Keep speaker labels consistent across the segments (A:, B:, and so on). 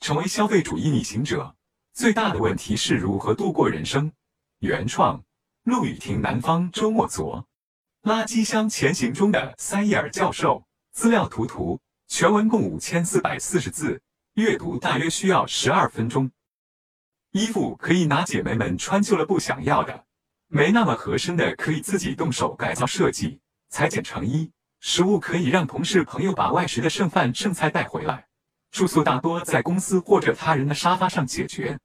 A: 成为消费主义逆行者，最大的问题是如何度过人生。原创：陆雨婷。南方周末左，垃圾箱前行中的塞伊尔教授。资料图图，全文共五千四百四十字，阅读大约需要十二分钟。衣服可以拿姐妹们穿旧了不想要的，没那么合身的可以自己动手改造设计，裁剪成衣。食物可以让同事朋友把外食的剩饭剩菜带回来。住宿大多在公司或者他人的沙发上解决。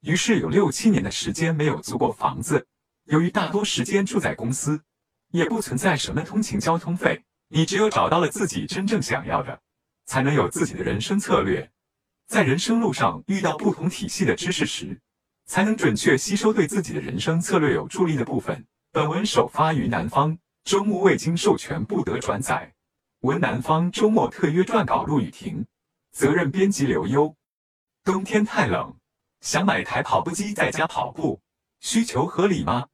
A: 于是有六七年的时间没有租过房子。由于大多时间住在公司，也不存在什么通勤交通费。你只有找到了自己真正想要的，才能有自己的人生策略。在人生路上遇到不同体系的知识时，才能准确吸收对自己的人生策略有助力的部分。本文首发于南方周末，未经授权不得转载。文南方周末特约撰稿陆雨婷，责任编辑刘优。冬天太冷，想买台跑步机在家跑步，需求合理吗？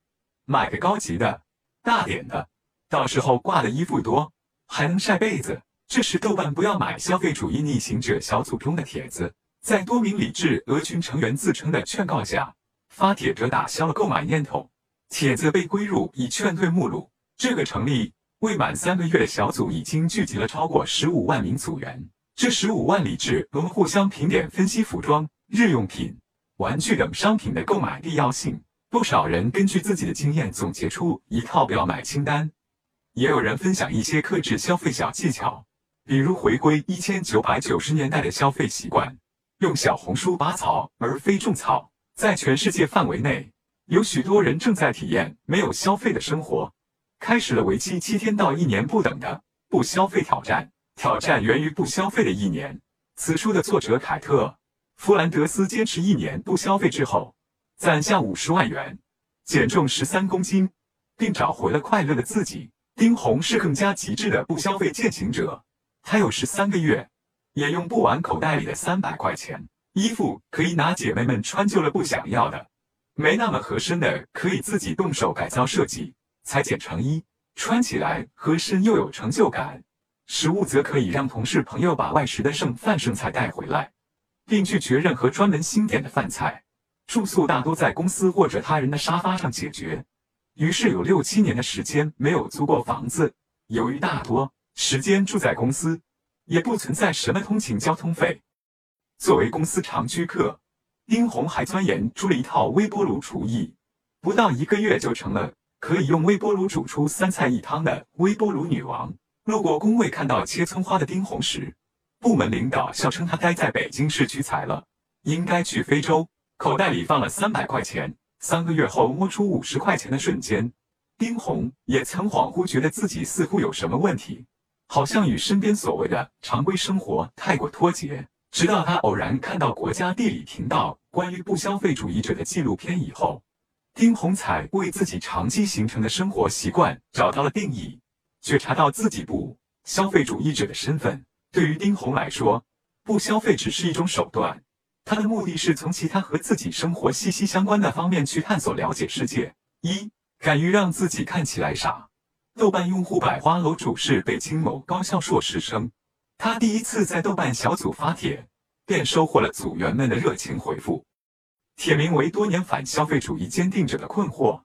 A: 买个高级的，大点的，到时候挂的衣服多。还能晒被子。这是豆瓣“不要买消费主义逆行者”小组中的帖子，在多名理智鹅群成员自称的劝告下，发帖者打消了购买念头。帖子被归入已劝退目录。这个成立未满三个月的小组已经聚集了超过十五万名组员。这十五万理智能互相评点分析服装、日用品、玩具等商品的购买必要性。不少人根据自己的经验总结出一套“不要买”清单。也有人分享一些克制消费小技巧，比如回归一千九百九十年代的消费习惯，用小红书拔草而非种草。在全世界范围内，有许多人正在体验没有消费的生活，开始了为期七天到一年不等的不消费挑战。挑战源于不消费的一年。此书的作者凯特·弗兰德斯坚持一年不消费之后，攒下五十万元，减重十三公斤，并找回了快乐的自己。丁红是更加极致的不消费践行者，他有十三个月也用不完口袋里的三百块钱。衣服可以拿姐妹们穿旧了不想要的，没那么合身的可以自己动手改造设计，裁剪成衣，穿起来合身又有成就感。食物则可以让同事朋友把外食的剩饭剩菜带回来，并拒绝任何专门新点的饭菜。住宿大多在公司或者他人的沙发上解决。于是有六七年的时间没有租过房子。由于大多时间住在公司，也不存在什么通勤交通费。作为公司常居客，丁红还钻研出了一套微波炉厨艺，不到一个月就成了可以用微波炉煮出三菜一汤的微波炉女王。路过工位看到切葱花的丁红时，部门领导笑称他待在北京市屈才了，应该去非洲。口袋里放了三百块钱。三个月后摸出五十块钱的瞬间，丁红也曾恍惚觉得自己似乎有什么问题，好像与身边所谓的常规生活太过脱节。直到他偶然看到国家地理频道关于不消费主义者的纪录片以后，丁红才为自己长期形成的生活习惯找到了定义，觉察到自己不消费主义者的身份。对于丁红来说，不消费只是一种手段。他的目的是从其他和自己生活息息相关的方面去探索、了解世界。一，敢于让自己看起来傻。豆瓣用户百花楼主是北京某高校硕士生，他第一次在豆瓣小组发帖，便收获了组员们的热情回复。帖名为“多年反消费主义坚定者的困惑”，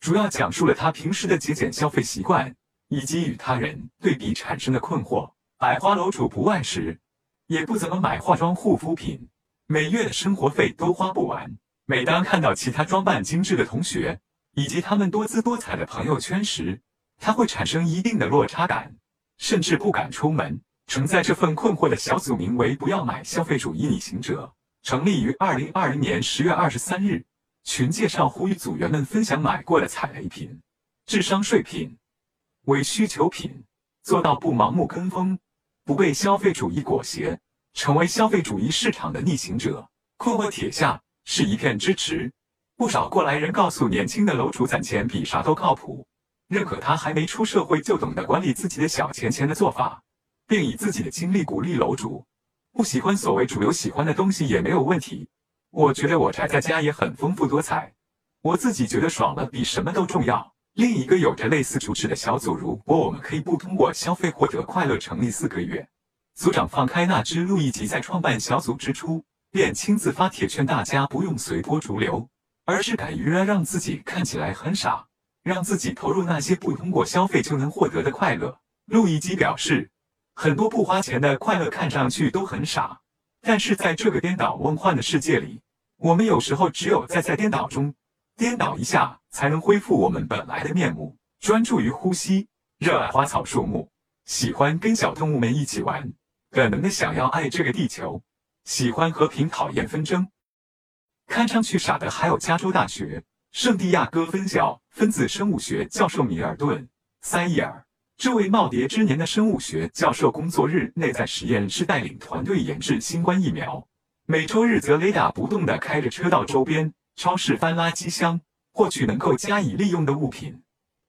A: 主要讲述了他平时的节俭消费习惯以及与他人对比产生的困惑。百花楼主不外食，也不怎么买化妆护肤品。每月的生活费都花不完。每当看到其他装扮精致的同学以及他们多姿多彩的朋友圈时，他会产生一定的落差感，甚至不敢出门。承载这份困惑的小组名为“不要买消费主义逆行者”，成立于二零二零年十月二十三日。群介绍呼吁组员们分享买过的踩雷品、智商税品、伪需求品，做到不盲目跟风，不被消费主义裹挟。成为消费主义市场的逆行者，困惑帖下是一片支持。不少过来人告诉年轻的楼主，攒钱比啥都靠谱，认可他还没出社会就懂得管理自己的小钱钱的做法，并以自己的经历鼓励楼主。不喜欢所谓主流喜欢的东西也没有问题。我觉得我宅在家也很丰富多彩，我自己觉得爽了比什么都重要。另一个有着类似主旨的小组，如果我们可以不通过消费获得快乐，成立四个月。组长放开那只鹿，以及在创办小组之初便亲自发帖劝大家不用随波逐流，而是敢于让自己看起来很傻，让自己投入那些不通过消费就能获得的快乐。路易吉表示，很多不花钱的快乐看上去都很傻，但是在这个颠倒梦幻的世界里，我们有时候只有在在颠倒中颠倒一下，才能恢复我们本来的面目。专注于呼吸，热爱花草树木，喜欢跟小动物们一起玩，本能的想要爱这个地球，喜欢和平，讨厌纷争。看上去傻的还有加州大学圣地亚哥分校分子生物学教授米尔顿·塞伊尔。这位耄耋之年的生物学教授，工作日内在实验室带领团队研制新冠疫苗，每周日则雷打不动地开着车到周边超市翻垃圾箱，获取能够加以利用的物品。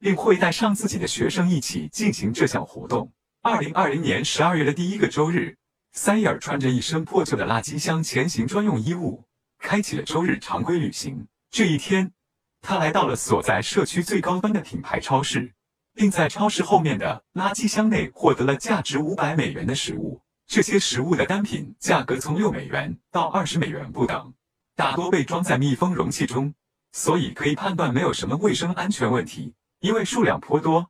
A: 并会带上自己的学生一起进行这项活动。二零二零年十二月的第一个周日，塞尔穿着一身破旧的垃圾箱前行专用衣物，开启了周日常规旅行。这一天，他来到了所在社区最高端的品牌超市，并在超市后面的垃圾箱内获得了价值五百美元的食物。这些食物的单品价格从六美元到二十美元不等，大多被装在密封容器中，所以可以判断没有什么卫生安全问题。因为数量颇多，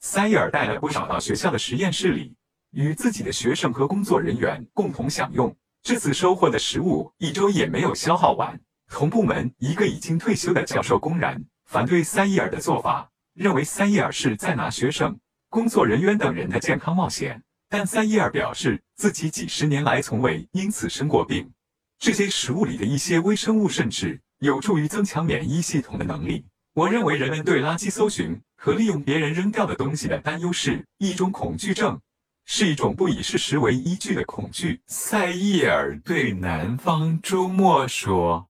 A: 塞伊尔带了不少到学校的实验室里，与自己的学生和工作人员共同享用。这次收获的食物一周也没有消耗完。同部门一个已经退休的教授公然反对塞伊尔的做法，认为塞伊尔是在拿学生、工作人员等人的健康冒险。但塞伊尔表示自己几十年来从未因此生过病。这些食物里的一些微生物甚至有助于增强免疫系统的能力。我认为人们对垃圾搜寻和利用别人扔掉的东西的担忧是一种恐惧症，是一种不以事实为依据的恐惧。塞伊尔对南方周末说：“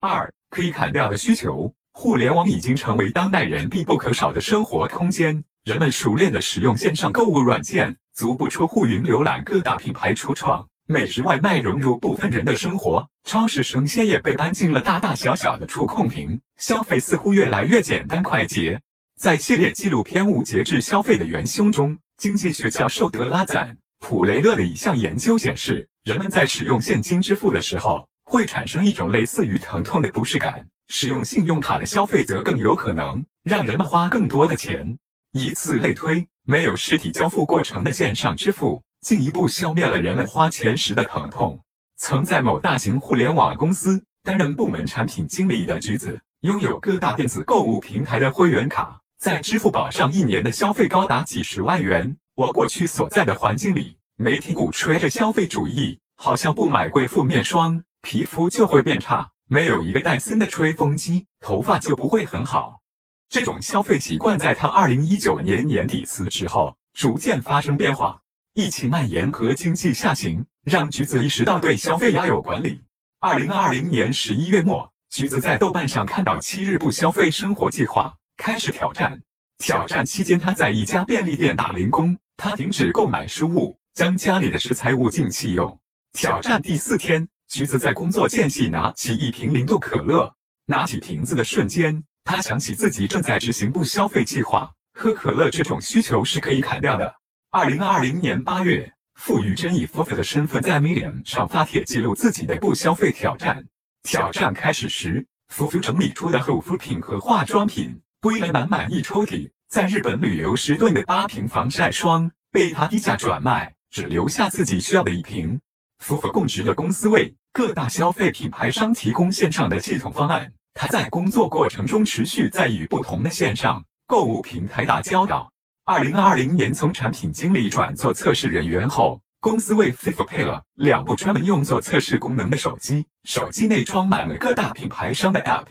A: 二可以砍掉的需求，互联网已经成为当代人必不可少的生活空间。人们熟练地使用线上购物软件，足不出户云浏览各大品牌橱窗。”美食外卖融入部分人的生活，超市生鲜也被搬进了大大小小的触控屏，消费似乎越来越简单快捷。在系列纪录片《无节制消费的元凶》中，经济学教授德拉赞·普雷勒的一项研究显示，人们在使用现金支付的时候，会产生一种类似于疼痛的不适感；使用信用卡的消费则更有可能让人们花更多的钱。以此类推，没有实体交付过程的线上支付。进一步消灭了人们花钱时的疼痛。曾在某大型互联网公司担任部门产品经理的橘子，拥有各大电子购物平台的会员卡，在支付宝上一年的消费高达几十万元。我过去所在的环境里，媒体鼓吹着消费主义，好像不买贵妇面霜，皮肤就会变差；没有一个戴森的吹风机，头发就不会很好。这种消费习惯在他二零一九年年底辞职后，逐渐发生变化。疫情蔓延和经济下行，让橘子意识到对消费要有管理。二零二零年十一月末，橘子在豆瓣上看到七日不消费生活计划，开始挑战。挑战期间，他在一家便利店打零工，他停止购买食物，将家里的食材物尽弃用。挑战第四天，橘子在工作间隙拿起一瓶零度可乐，拿起瓶子的瞬间，他想起自己正在执行不消费计划，喝可乐这种需求是可以砍掉的。二零二零年八月，富于争议 f 的身份在 Medium 上发帖记录自己的不消费挑战。挑战开始时，福福整理出的护肤品和化妆品堆了满满一抽屉。在日本旅游时囤的八瓶防晒霜被他低价转卖，只留下自己需要的一瓶。福福供职的公司为各大消费品牌商提供线上的系统方案。他在工作过程中持续在与不同的线上购物平台打交道。二零二零年，从产品经理转做测试人员后，公司为 FIFA 配了两部专门用作测试功能的手机。手机内装满了各大品牌商的 App。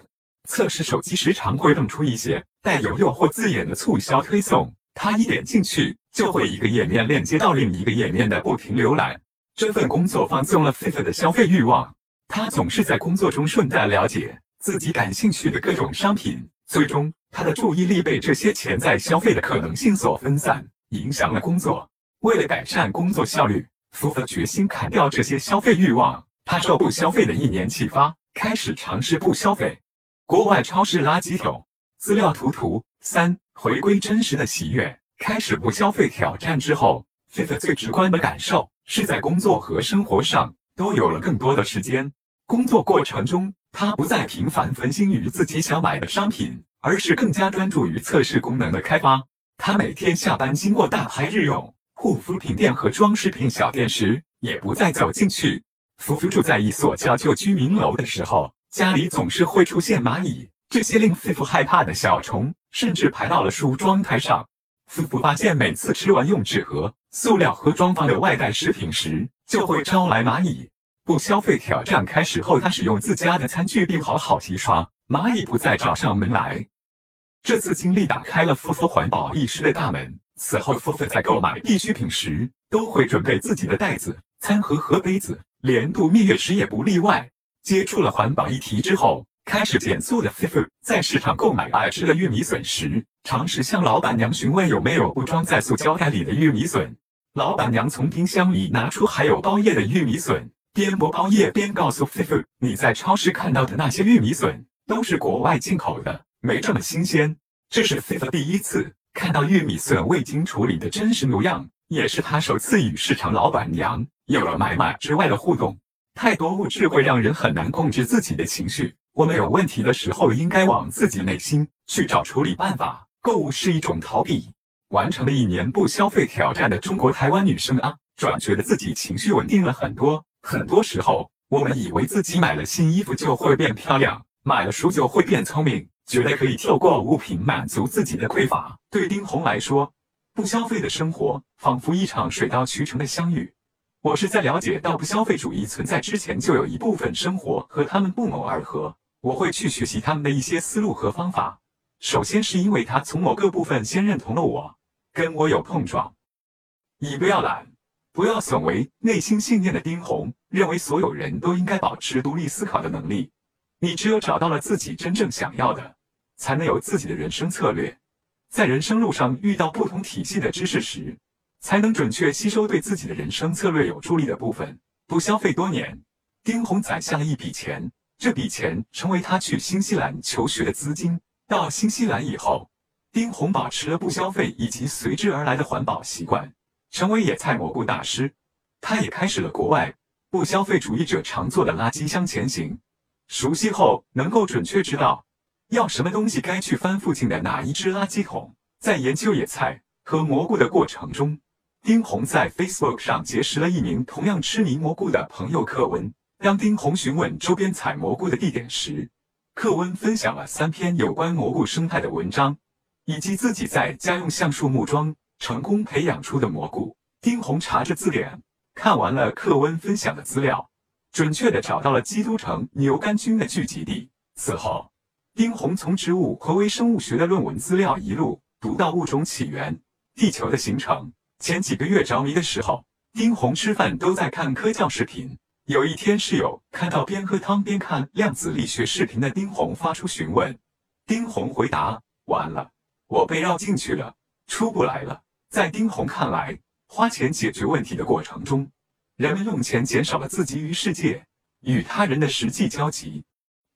A: 测试手机时常会蹦出一些带有诱惑字眼的促销推送，他一点进去就会一个页面链接到另一个页面的不停浏览。这份工作放松了 FIFA 的消费欲望。他总是在工作中顺带了解自己感兴趣的各种商品，最终。他的注意力被这些潜在消费的可能性所分散，影响了工作。为了改善工作效率，福福决心砍掉这些消费欲望。他受不消费的一年启发，开始尝试不消费。国外超市垃圾桶资料图图三回归真实的喜悦。开始不消费挑战之后，菲菲最直观的感受是在工作和生活上都有了更多的时间。工作过程中，他不再频繁分心于自己想买的商品，而是更加专注于测试功能的开发。他每天下班经过大牌日用护肤品店和装饰品小店时，也不再走进去。夫妇住在一所叫旧居民楼的时候，家里总是会出现蚂蚁，这些令夫妇害怕的小虫甚至排到了梳妆台上。夫妇发现，每次吃完用纸盒、塑料盒装放的外带食品时，就会招来蚂蚁。不消费挑战开始后，他使用自家的餐具并好好洗刷，蚂蚁不再找上门来。这次经历打开了夫妇环保意识的大门。此后，夫妇在购买必需品时，都会准备自己的袋子、餐盒和杯子，连度蜜月时也不例外。接触了环保议题之后，开始减速的夫妇在市场购买爱吃的玉米笋时，尝试向老板娘询问有没有不装在塑胶袋里的玉米笋。老板娘从冰箱里拿出含有包叶的玉米笋，边剥包叶边告诉夫妇：“你在超市看到的那些玉米笋都是国外进口的。”没这么新鲜，这是菲菲第一次看到玉米笋未经处理的真实模样，也是他首次与市场老板娘有了买卖之外的互动。太多物质会让人很难控制自己的情绪，我们有问题的时候，应该往自己内心去找处理办法。购物是一种逃避。完成了一年不消费挑战的中国台湾女生啊，转觉得自己情绪稳定了很多。很多时候，我们以为自己买了新衣服就会变漂亮，买了书就会变聪明。觉得可以透过物品满足自己的匮乏。对丁红来说，不消费的生活仿佛一场水到渠成的相遇。我是在了解到不消费主义存在之前，就有一部分生活和他们不谋而合。我会去学习他们的一些思路和方法。首先是因为他从某个部分先认同了我，跟我有碰撞。以不要懒，不要损为内心信念的丁红，认为所有人都应该保持独立思考的能力。你只有找到了自己真正想要的。才能有自己的人生策略，在人生路上遇到不同体系的知识时，才能准确吸收对自己的人生策略有助力的部分。不消费多年，丁红攒下了一笔钱，这笔钱成为他去新西兰求学的资金。到新西兰以后，丁红保持了不消费以及随之而来的环保习惯，成为野菜蘑菇大师。他也开始了国外不消费主义者常做的垃圾箱前行，熟悉后能够准确知道。要什么东西该去翻附近的哪一只垃圾桶？在研究野菜和蘑菇的过程中，丁红在 Facebook 上结识了一名同样痴迷蘑菇的朋友克文。当丁红询问周边采蘑菇的地点时，克文分享了三篇有关蘑菇生态的文章，以及自己在家用橡树木桩成功培养出的蘑菇。丁红查着字典，看完了课文分享的资料，准确的找到了基督城牛肝菌的聚集地。此后。丁红从植物和微生物学的论文资料一路读到物种起源、地球的形成。前几个月着迷的时候，丁红吃饭都在看科教视频。有一天，室友看到边喝汤边看量子力学视频的丁红发出询问。丁红回答：“完了，我被绕进去了，出不来了。”在丁红看来，花钱解决问题的过程中，人们用钱减少了自己与世界、与他人的实际交集。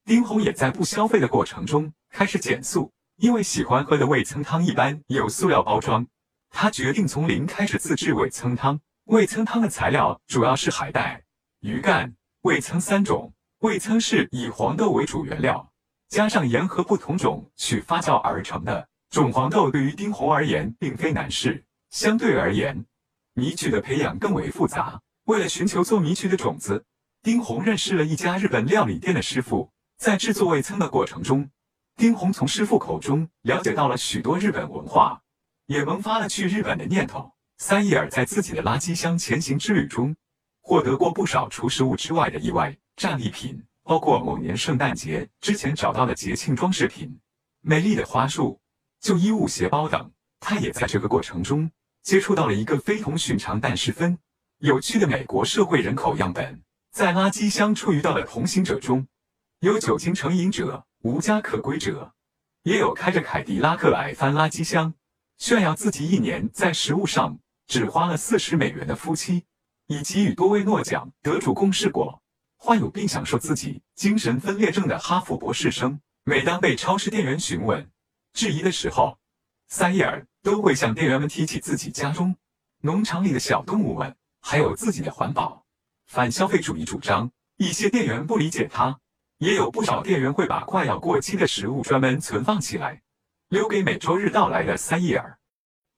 A: 丁红也在不消费的过程中开始减速，因为喜欢喝的味噌汤一般有塑料包装，他决定从零开始自制味噌汤。味噌汤的材料主要是海带、鱼干、味噌三种。味噌是以黄豆为主原料，加上盐和不同种去发酵而成的。种黄豆对于丁红而言并非难事，相对而言，米曲的培养更为复杂。为了寻求做米曲的种子，丁红认识了一家日本料理店的师傅。在制作味噌的过程中，丁红从师傅口中了解到了许多日本文化，也萌发了去日本的念头。三叶儿在自己的垃圾箱前行之旅中，获得过不少除食物之外的意外战利品，包括某年圣诞节之前找到的节庆装饰品、美丽的花束、旧衣物、鞋包等。他也在这个过程中接触到了一个非同寻常但十分有趣的美国社会人口样本，在垃圾箱处遇到的同行者中。有酒精成瘾者、无家可归者，也有开着凯迪拉克来翻垃圾箱，炫耀自己一年在食物上只花了四十美元的夫妻，以及与多位诺奖得主共事过、患有并享受自己精神分裂症的哈佛博士生。每当被超市店员询问、质疑的时候，塞叶尔都会向店员们提起自己家中农场里的小动物们，还有自己的环保。反消费主义主张，一些店员不理解他，也有不少店员会把快要过期的食物专门存放起来，留给每周日到来的塞伊尔。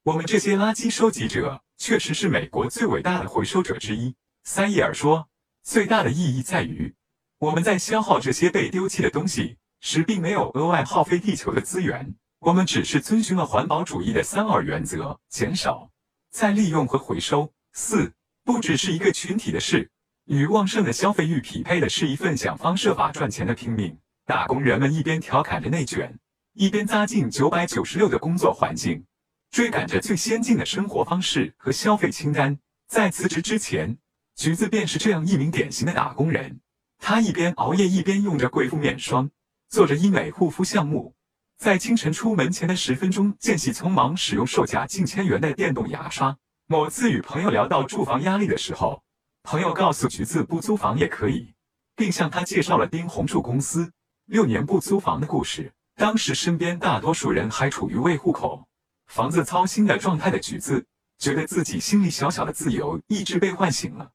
A: 我们这些垃圾收集者确实是美国最伟大的回收者之一，塞伊尔说。最大的意义在于，我们在消耗这些被丢弃的东西时，并没有额外耗费地球的资源。我们只是遵循了环保主义的三二原则：减少、再利用和回收。四，不只是一个群体的事，与旺盛的消费欲匹配的是一份想方设法赚钱的拼命。打工人们一边调侃着内卷，一边扎进九百九十六的工作环境，追赶着最先进的生活方式和消费清单。在辞职之前。橘子便是这样一名典型的打工人，他一边熬夜，一边用着贵妇面霜，做着医美护肤项目，在清晨出门前的十分钟间隙，匆忙使用售价近千元的电动牙刷。某次与朋友聊到住房压力的时候，朋友告诉橘子不租房也可以，并向他介绍了丁红柱公司六年不租房的故事。当时身边大多数人还处于为户口、房子操心的状态的橘子，觉得自己心里小小的自由意志被唤醒了。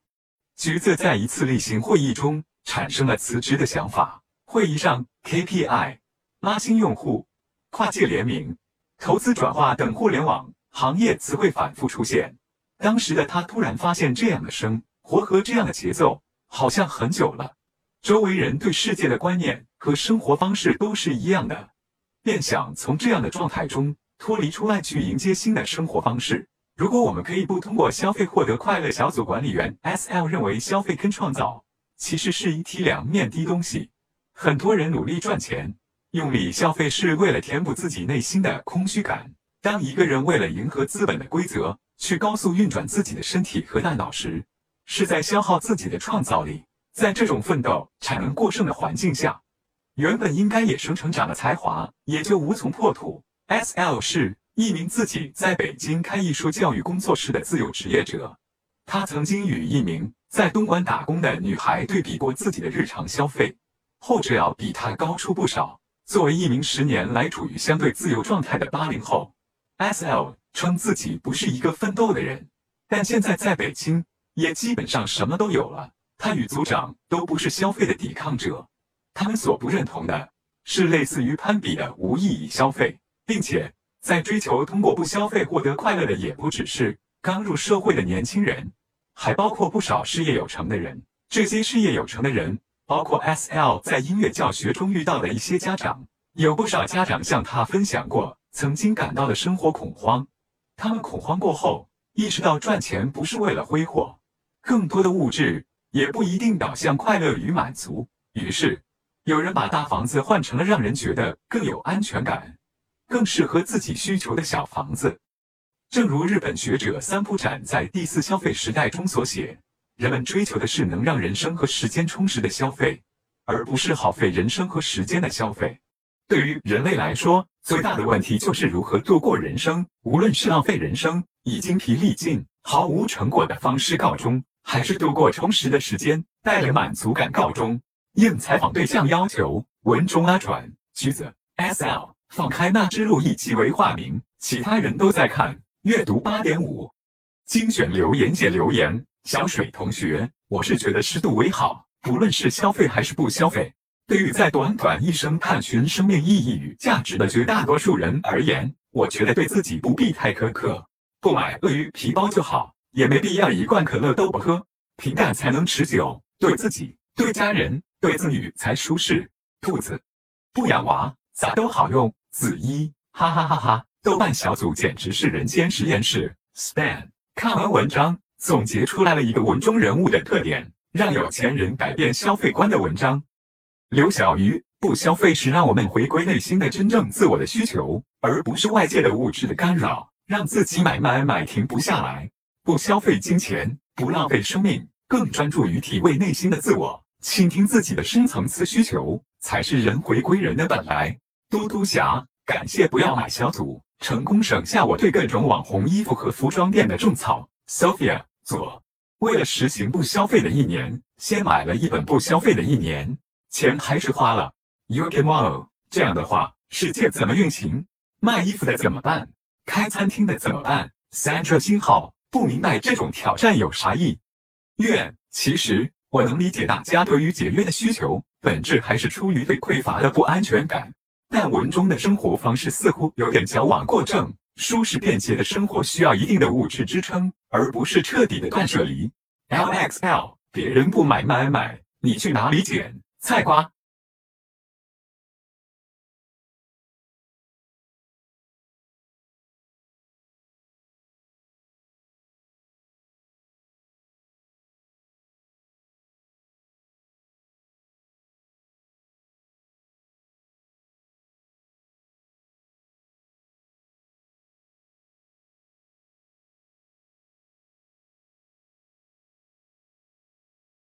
A: 橘子在一次例行会议中产生了辞职的想法。会议上，KPI、拉新用户、跨界联名、投资转化等互联网行业词汇反复出现。当时的他突然发现，这样的生活和这样的节奏好像很久了，周围人对世界的观念和生活方式都是一样的，便想从这样的状态中脱离出来，去迎接新的生活方式。如果我们可以不通过消费获得快乐，小组管理员 S.L 认为消费跟创造其实是一体两面的东西。很多人努力赚钱，用力消费是为了填补自己内心的空虚感。当一个人为了迎合资本的规则去高速运转自己的身体和大脑时，是在消耗自己的创造力。在这种奋斗产能过剩的环境下，原本应该野生成长的才华也就无从破土。S.L 是。一名自己在北京开艺术教育工作室的自由职业者，他曾经与一名在东莞打工的女孩对比过自己的日常消费，后者要比他高出不少。作为一名十年来处于相对自由状态的八零后，S.L 称自己不是一个奋斗的人，但现在在北京也基本上什么都有了。他与组长都不是消费的抵抗者，他们所不认同的是类似于攀比的无意义消费，并且。在追求通过不消费获得快乐的也不只是刚入社会的年轻人，还包括不少事业有成的人。这些事业有成的人，包括 S.L 在音乐教学中遇到的一些家长。有不少家长向他分享过曾经感到的生活恐慌。他们恐慌过后，意识到赚钱不是为了挥霍，更多的物质也不一定导向快乐与满足。于是，有人把大房子换成了让人觉得更有安全感。更适合自己需求的小房子，正如日本学者三浦展在《第四消费时代》中所写，人们追求的是能让人生和时间充实的消费，而不是耗费人生和时间的消费。对于人类来说，最大的问题就是如何度过人生。无论是浪费人生，以精疲力尽、毫无成果的方式告终，还是度过充实的时间，带着满足感告终。应采访对象要求，文中阿转橘子 S L。放开那只鹿，以其为化名，其他人都在看。阅读八点五，精选留言写留言。小水同学，我是觉得适度为好，不论是消费还是不消费，对于在短短一生探寻生命意义与价值的绝大多数人而言，我觉得对自己不必太苛刻，不买鳄鱼皮包就好，也没必要一罐可乐都不喝，平淡才能持久。对自己、对家人、对子女才舒适。兔子，不养娃，咋都好用。子一，哈哈哈哈！豆瓣小组简直是人间实验室。Span 看完文章，总结出来了一个文中人物的特点：让有钱人改变消费观的文章。刘小鱼，不消费是让我们回归内心的真正自我的需求，而不是外界的物质的干扰，让自己买买买停不下来。不消费金钱，不浪费生命，更专注于体味内心的自我，倾听自己的深层次需求，才是人回归人的本来。嘟嘟侠，感谢不要买小组，成功省下我对各种网红衣服和服装店的种草。Sophia 左，为了实行不消费的一年，先买了一本不消费的一年，钱还是花了。You can wow，这样的话，世界怎么运行？卖衣服的怎么办？开餐厅的怎么办？Sandra 星号，不明白这种挑战有啥意？愿其实我能理解大家对于节约的需求，本质还是出于对匮乏的不安全感。但文中的生活方式似乎有点矫枉过正，舒适便捷的生活需要一定的物质支撑，而不是彻底的断舍离。LXL，别人不买买买，你去哪里捡菜瓜？